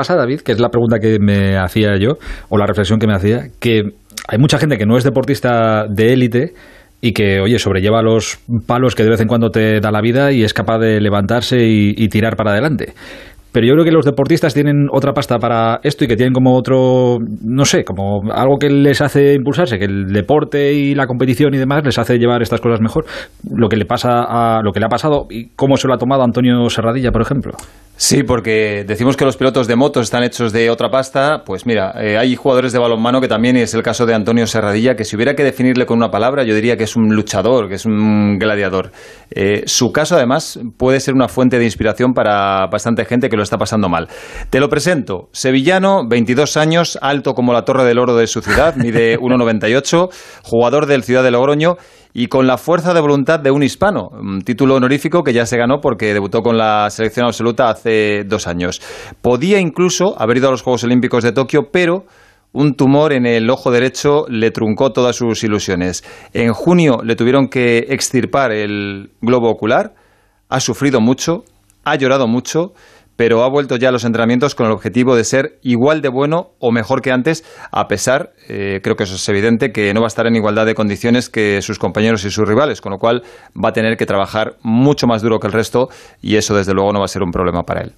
pasa, David, que es la pregunta que me hacía yo, o la reflexión que me hacía, que hay mucha gente que no es deportista de élite y que, oye, sobrelleva los palos que de vez en cuando te da la vida y es capaz de levantarse y, tirar para adelante. Pero yo creo que los deportistas tienen otra pasta para esto y que tienen como otro, no sé, como algo que les hace impulsarse, que el deporte y la competición y demás les hace llevar estas cosas mejor. Lo que le pasa a lo que le ha pasado y cómo se lo ha tomado Antonio Serradilla, por ejemplo. Sí, porque decimos que los pilotos de motos están hechos de otra pasta. Pues mira, eh, hay jugadores de balonmano que también es el caso de Antonio Serradilla, que si hubiera que definirle con una palabra, yo diría que es un luchador, que es un gladiador. Eh, su caso, además, puede ser una fuente de inspiración para bastante gente que lo está pasando mal. Te lo presento. Sevillano, 22 años, alto como la Torre del Oro de su ciudad, mide 1,98, jugador del Ciudad de Logroño y con la fuerza de voluntad de un hispano, un título honorífico que ya se ganó porque debutó con la selección absoluta hace dos años. Podía incluso haber ido a los Juegos Olímpicos de Tokio, pero un tumor en el ojo derecho le truncó todas sus ilusiones. En junio le tuvieron que extirpar el globo ocular, ha sufrido mucho, ha llorado mucho pero ha vuelto ya a los entrenamientos con el objetivo de ser igual de bueno o mejor que antes, a pesar, eh, creo que eso es evidente, que no va a estar en igualdad de condiciones que sus compañeros y sus rivales, con lo cual va a tener que trabajar mucho más duro que el resto y eso desde luego no va a ser un problema para él.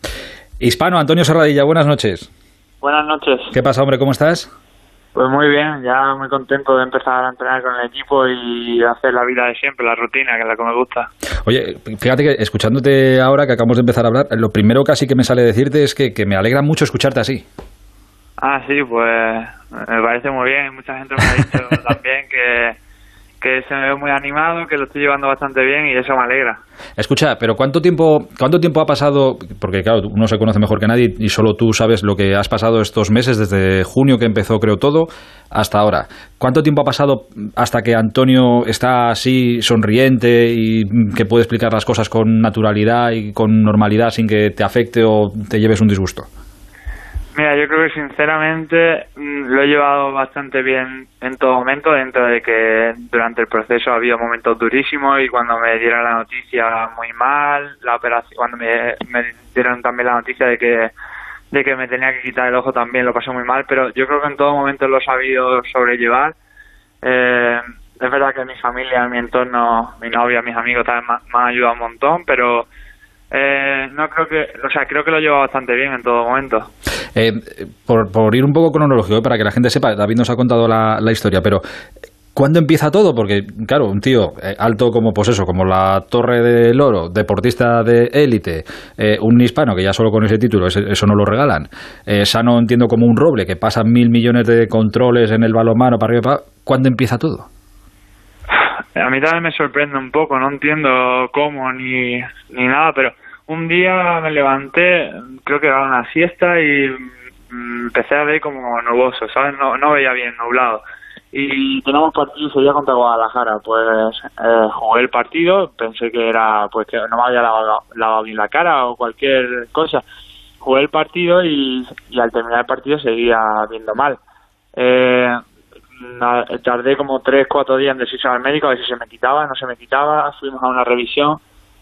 Hispano, Antonio Serradilla, buenas noches. Buenas noches. ¿Qué pasa, hombre? ¿Cómo estás? Pues muy bien, ya muy contento de empezar a entrenar con el equipo y hacer la vida de siempre, la rutina, que es la que me gusta. Oye, fíjate que escuchándote ahora que acabamos de empezar a hablar, lo primero casi que me sale decirte es que, que me alegra mucho escucharte así. Ah, sí, pues me parece muy bien. Mucha gente me ha dicho también que que se me ve muy animado, que lo estoy llevando bastante bien y eso me alegra. Escucha, pero ¿cuánto tiempo, cuánto tiempo ha pasado? Porque claro, uno se conoce mejor que nadie y solo tú sabes lo que has pasado estos meses, desde junio que empezó creo todo, hasta ahora. ¿Cuánto tiempo ha pasado hasta que Antonio está así, sonriente y que puede explicar las cosas con naturalidad y con normalidad sin que te afecte o te lleves un disgusto? Mira, yo creo que sinceramente mm, lo he llevado bastante bien en todo momento, dentro de que durante el proceso ha habido momentos durísimos y cuando me dieron la noticia muy mal, la operación, cuando me, dieron también la noticia de que de que me tenía que quitar el ojo también lo pasé muy mal, pero yo creo que en todo momento lo he sabido sobrellevar. Eh, es verdad que mi familia, mi entorno, mi novia, mis amigos también me han ayudado un montón, pero eh, no creo que, o sea, creo que lo lleva bastante bien en todo momento. Eh, por, ir un poco cronológico, eh, para que la gente sepa, David nos ha contado la, historia, pero ¿Cuándo empieza todo? Porque, claro, un tío alto como, pues eso, como la Torre del Oro, deportista de élite, un hispano que ya solo con ese título, eso no lo regalan, sano entiendo como un roble, que pasa mil millones de controles en el balonmano para arriba, para... ¿cuándo empieza todo? A mí también me sorprende un poco, no entiendo cómo ni, ni nada, pero un día me levanté, creo que era una siesta y mm, empecé a ver como nuboso, ¿sabes? No, no veía bien, nublado. Y tenemos partido ese día contra Guadalajara, pues eh, jugué el partido, pensé que era, pues que no me había lavado, bien la cara o cualquier cosa. Jugué el partido y, y al terminar el partido seguía viendo mal. Eh, tardé como tres, cuatro días en decirse al médico a ver si se me quitaba, no se me quitaba, fuimos a una revisión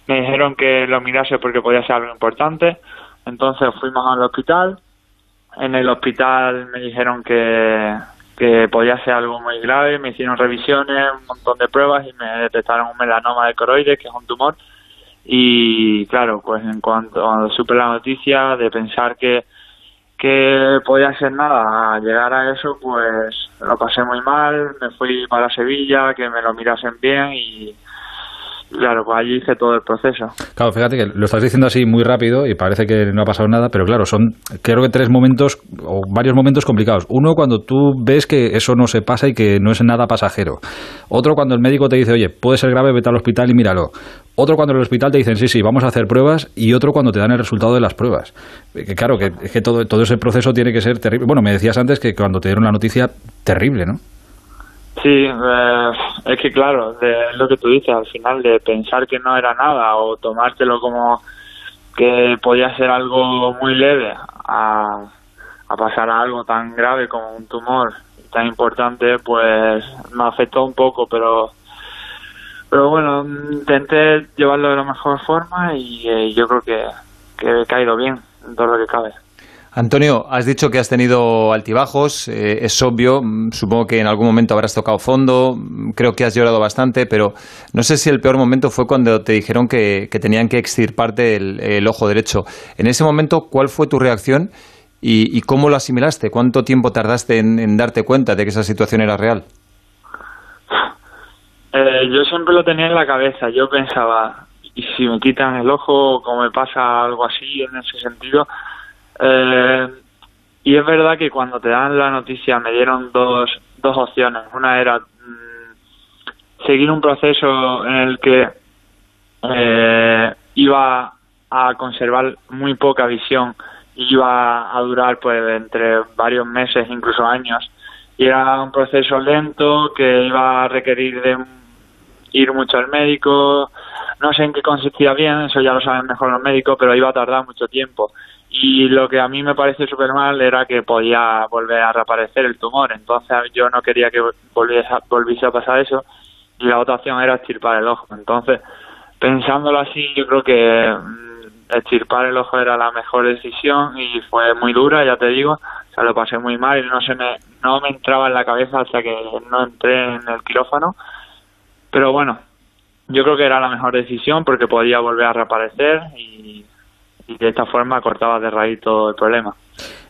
me dijeron que lo mirase porque podía ser algo importante, entonces fuimos al hospital, en el hospital me dijeron que, que podía ser algo muy grave, me hicieron revisiones, un montón de pruebas y me detectaron un melanoma de coroides, que es un tumor, y claro, pues en cuanto supe la noticia de pensar que que podía ser nada, llegar a eso, pues lo pasé muy mal, me fui para Sevilla, que me lo mirasen bien y, Claro, pues allí hice todo el proceso. Claro, fíjate que lo estás diciendo así muy rápido y parece que no ha pasado nada, pero claro, son creo que tres momentos o varios momentos complicados. Uno cuando tú ves que eso no se pasa y que no es nada pasajero. Otro cuando el médico te dice, oye, puede ser grave, vete al hospital y míralo. Otro cuando en el hospital te dicen, sí, sí, vamos a hacer pruebas. Y otro cuando te dan el resultado de las pruebas. Que claro, que, que todo, todo ese proceso tiene que ser terrible. Bueno, me decías antes que cuando te dieron la noticia, terrible, ¿no? Sí, eh, es que claro, de lo que tú dices, al final de pensar que no era nada o tomártelo como que podía ser algo muy leve a, a pasar a algo tan grave como un tumor tan importante, pues me afectó un poco, pero pero bueno, intenté llevarlo de la mejor forma y eh, yo creo que, que he caído bien en todo lo que cabe. Antonio, has dicho que has tenido altibajos, eh, es obvio, mm, supongo que en algún momento habrás tocado fondo, mm, creo que has llorado bastante, pero no sé si el peor momento fue cuando te dijeron que, tenían que extirparte el, ojo derecho. En ese momento, ¿cuál fue tu reacción y, cómo lo asimilaste? ¿Cuánto tiempo tardaste en, darte cuenta de que esa situación era real? Eh, yo siempre lo tenía en la cabeza, yo pensaba, y si me quitan el ojo, como me pasa algo así en ese sentido, eh, y es verdad que cuando te dan la noticia me dieron dos, dos opciones. Una era mm, seguir un proceso en el que eh, iba a conservar muy poca visión y iba a durar pues entre varios meses, incluso años. Y era un proceso lento que iba a requerir de ir mucho al médico. No sé en qué consistía bien, eso ya lo saben mejor los médicos, pero iba a tardar mucho tiempo y lo que a mí me parece súper mal era que podía volver a reaparecer el tumor, entonces yo no quería que volviese, volviese a pasar eso y la otra opción era estirpar el ojo, entonces pensándolo así yo creo que mm, estirpar el ojo era la mejor decisión y fue muy dura, ya te digo, o sea, lo pasé muy mal y no se me, no me entraba en la cabeza hasta que no entré en el quirófano, pero bueno, yo creo que era la mejor decisión porque podía volver a reaparecer y y de esta forma cortaba de raíz todo el problema.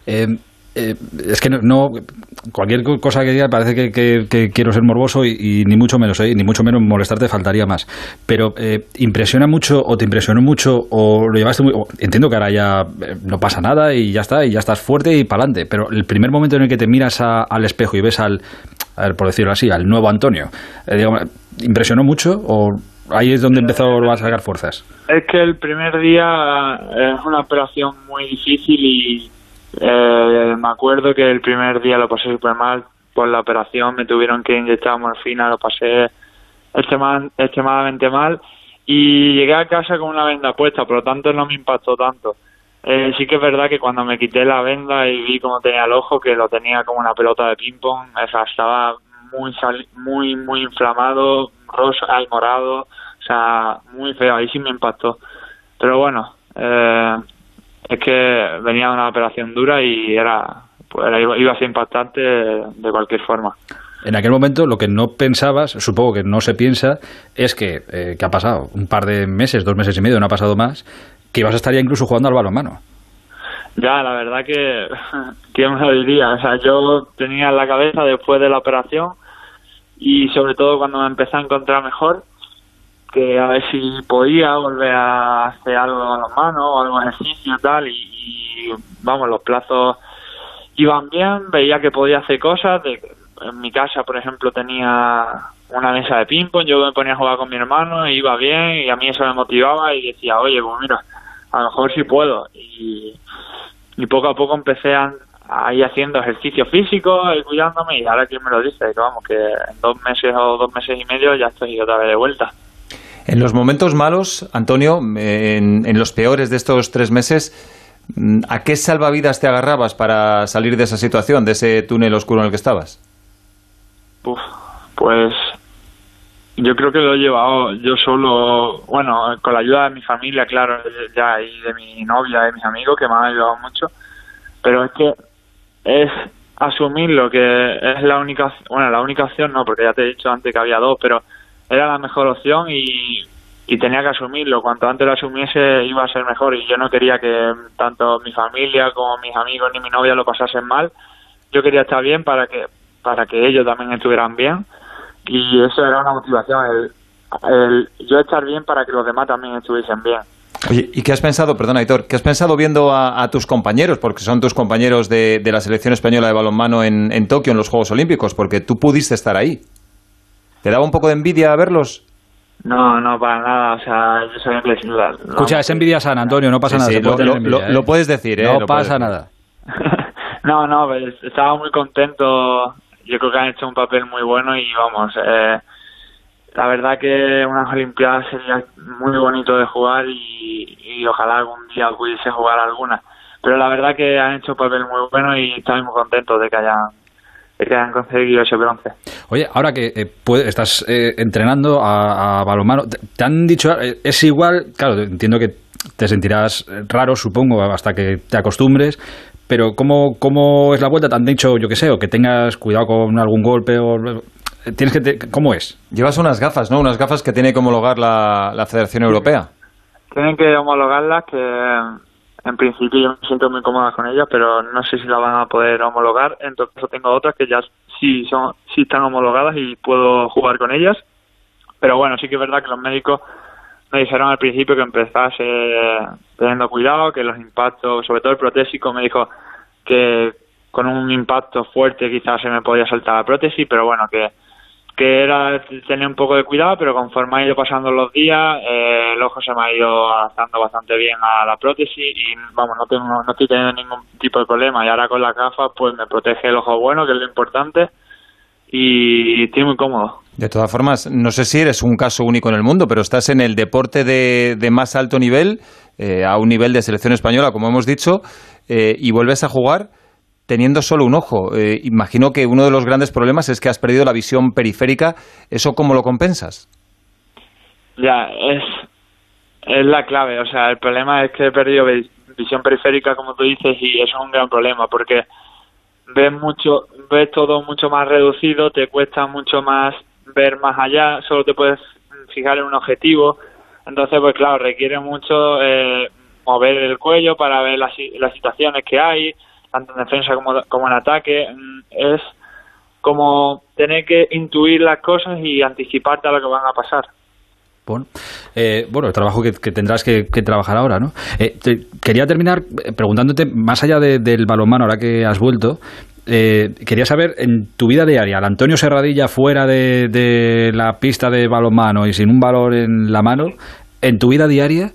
Eh, eh, es que no, cualquier cosa que diga parece que, quiero ser morboso y, ni mucho menos, ¿eh? ni mucho menos molestarte faltaría más. Pero impresiona mucho o te impresionó mucho o lo llevaste muy... entiendo que ahora ya no pasa nada y ya está, y ya estás fuerte y para adelante. Pero el primer momento en el que te miras al espejo y ves al, por decirlo así, al nuevo Antonio, ¿impresionó mucho o ahí es donde empezó a sacar fuerzas. Es que el primer día es una operación muy difícil y eh, me acuerdo que el primer día lo pasé súper mal por la operación, me tuvieron que inyectar morfina, lo pasé extremadamente mal y llegué a casa con una venda puesta, por lo tanto no me impactó tanto. Eh, sí que es verdad que cuando me quité la venda y vi cómo tenía el ojo, que lo tenía como una pelota de ping-pong, estaba muy, muy, muy inflamado, rosa, y morado, o sea, muy feo, ahí sí me impactó. Pero bueno, eh, es que venía una operación dura y era, pues, iba a ser impactante de cualquier forma. En aquel momento lo que no pensabas, supongo que no se piensa, es que, eh, ¿qué ha pasado? Un par de meses, dos meses y medio, no ha pasado más, que ibas a estar ya incluso jugando al balonmano. Ya, la verdad que, ¿quién me lo diría? O sea, yo tenía en la cabeza después de la operación y sobre todo cuando me empecé a encontrar mejor, que a ver si podía volver a hacer algo a las manos, o algo ejercicio tal, y, vamos, los plazos iban bien, veía que podía hacer cosas, de, en mi casa, por ejemplo, tenía una mesa de ping-pong, yo me ponía a jugar con mi hermano, y iba bien, y a mí eso me motivaba, y decía, oye, pues mira, a lo mejor sí puedo, y poco a poco empecé a, ir haciendo ejercicio físico y cuidándome, y ahora quien me lo dice, que vamos, que en dos meses o dos meses y medio ya estoy otra vez de vuelta. En los momentos malos, Antonio, en, los peores de estos tres meses, ¿a qué salvavidas te agarrabas para salir de esa situación, de ese túnel oscuro en el que estabas? pues yo creo que lo he llevado yo solo, bueno, con la ayuda de mi familia, claro, ya y de mi novia, de mis amigos, que me han ayudado mucho, pero es que es asumir lo que es la única, bueno, la única opción no, porque ya te he dicho antes que había dos, pero era la mejor opción y, tenía que asumirlo. Cuanto antes lo asumiese iba a ser mejor y yo no quería que tanto mi familia como mis amigos ni mi novia lo pasasen mal. Yo quería estar bien para que para que ellos también estuvieran bien y eso era una motivación, el, yo estar bien para que los demás también estuviesen bien. Oye, ¿y qué has pensado, perdona, Aitor, qué has pensado viendo a, tus compañeros, porque son tus compañeros de, la selección española de balonmano en, en Tokio, en los Juegos Olímpicos, porque tú pudiste estar ahí? ¿Te daba un poco de envidia verlos? No, no, para nada. O sea, yo sabía que... Escucha, es envidia sana, Antonio, no pasa nada. lo, puedes decir, ¿eh? No pasa nada. no, no, pues, estaba muy contento. Yo creo que han hecho un papel muy bueno y vamos, eh, la verdad que unas Olimpiadas sería muy bonito de jugar y, ojalá algún día pudiese jugar alguna. Pero la verdad que han hecho un papel muy bueno y estoy muy contento de que hayan que han conseguido ese bronce. Oye, ahora que eh, estás eh, entrenando a, balonmano, ¿te han dicho, eh, es igual, claro, entiendo que te sentirás raro, supongo, hasta que te acostumbres, pero ¿cómo, ¿cómo es la vuelta? ¿Te han dicho, yo qué sé, o que tengas cuidado con algún golpe? o tienes que ¿Cómo es? Llevas unas gafas, ¿no? Unas gafas que tiene que homologar la, la Federación Europea. Tienen que homologarlas, que en principio yo me siento muy cómoda con ellas, pero no sé si la van a poder homologar. En todo caso tengo otras que ya sí, son, sí están homologadas y puedo jugar con ellas. Pero bueno, sí que es verdad que los médicos me dijeron al principio que empezase teniendo cuidado, que los impactos, sobre todo el protésico, me dijo que con un impacto fuerte quizás se me podía saltar la prótesis, pero bueno, que, que era tener un poco de cuidado, pero conforme ha ido pasando los días, eh, el ojo se me ha ido adaptando bastante bien a la prótesis y vamos, no, tengo, no estoy teniendo ningún tipo de problema. Y ahora con la gafas, pues me protege el ojo bueno, que es lo importante, y estoy muy cómodo. De todas formas, no sé si eres un caso único en el mundo, pero estás en el deporte de, más alto nivel, eh, a un nivel de selección española, como hemos dicho, eh, y vuelves a jugar teniendo solo un ojo. Eh, imagino que uno de los grandes problemas es que has perdido la visión periférica. ¿Eso cómo lo compensas? Ya, es, es la clave. O sea, el problema es que he perdido visión periférica, como tú dices, y eso es un gran problema porque ves mucho, ves todo mucho más reducido, te cuesta mucho más ver más allá, solo te puedes fijar en un objetivo. Entonces, pues claro, requiere mucho eh, mover el cuello para ver las, las situaciones que hay, tanto en defensa como, en ataque. Mm, es como tener que intuir las cosas y anticiparte a lo que van a pasar. Bueno, eh, bueno el trabajo que, tendrás que, trabajar ahora, ¿no? Eh, quería terminar preguntándote, más allá del balonmano, ahora que has vuelto, eh, quería saber, en tu vida diaria, el Antonio Serradilla fuera de, la pista de balonmano y sin un valor en la mano, en tu vida diaria,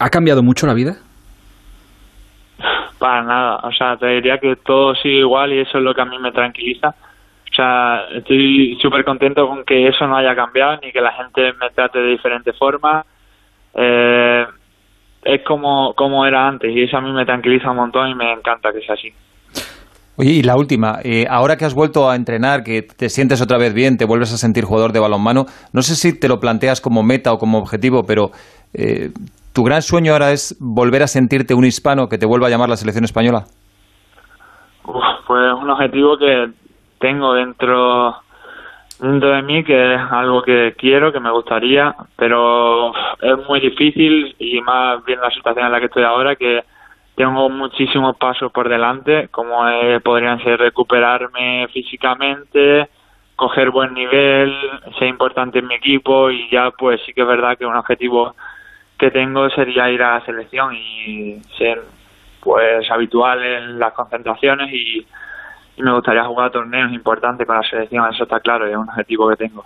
¿ha cambiado mucho la vida? Para nada, o sea, te diría que todo sigue igual y eso es lo que a mí me tranquiliza. O sea, estoy súper contento con que eso no haya cambiado ni que la gente me trate de diferente forma. Eh, es como, como era antes y eso a mí me tranquiliza un montón y me encanta que sea así. Oye, y la última, eh, ahora que has vuelto a entrenar, que te sientes otra vez bien, te vuelves a sentir jugador de balonmano, no sé si te lo planteas como meta o como objetivo, pero eh, ¿tu gran sueño ahora es volver a sentirte un hispano que te vuelva a llamar la selección española? pues un objetivo que tengo dentro dentro de mí que es algo que quiero, que me gustaría, pero es muy difícil y más bien la situación en la que estoy ahora que tengo muchísimos pasos por delante, como eh, podrían ser recuperarme físicamente, coger buen nivel, ser importante en mi equipo y ya pues sí que es verdad que un objetivo que tengo sería ir a la selección y ser pues habitual en las concentraciones y, y me gustaría jugar torneos importantes con la selección, eso está claro, es un objetivo que tengo.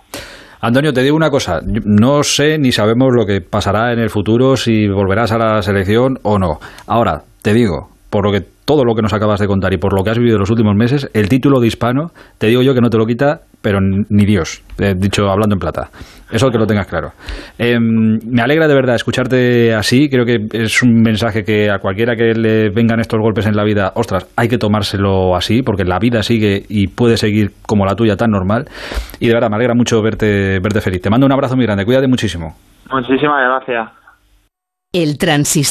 Antonio, te digo una cosa, no sé ni sabemos lo que pasará en el futuro, si volverás a la selección o no. Ahora, te digo, por lo que todo lo que nos acabas de contar y por lo que has vivido en los últimos meses, el título de hispano, te digo yo que no te lo quita, pero ni Dios, he dicho hablando en plata. Eso que lo tengas claro. Em, me alegra de verdad escucharte así, creo que es un mensaje que a cualquiera que le vengan estos golpes en la vida, ostras, hay que tomárselo así, porque la vida sigue y puede seguir como la tuya tan normal. Y de verdad, me alegra mucho verte, verte feliz. Te mando un abrazo muy grande, cuídate muchísimo. Muchísimas gracias. El transistor.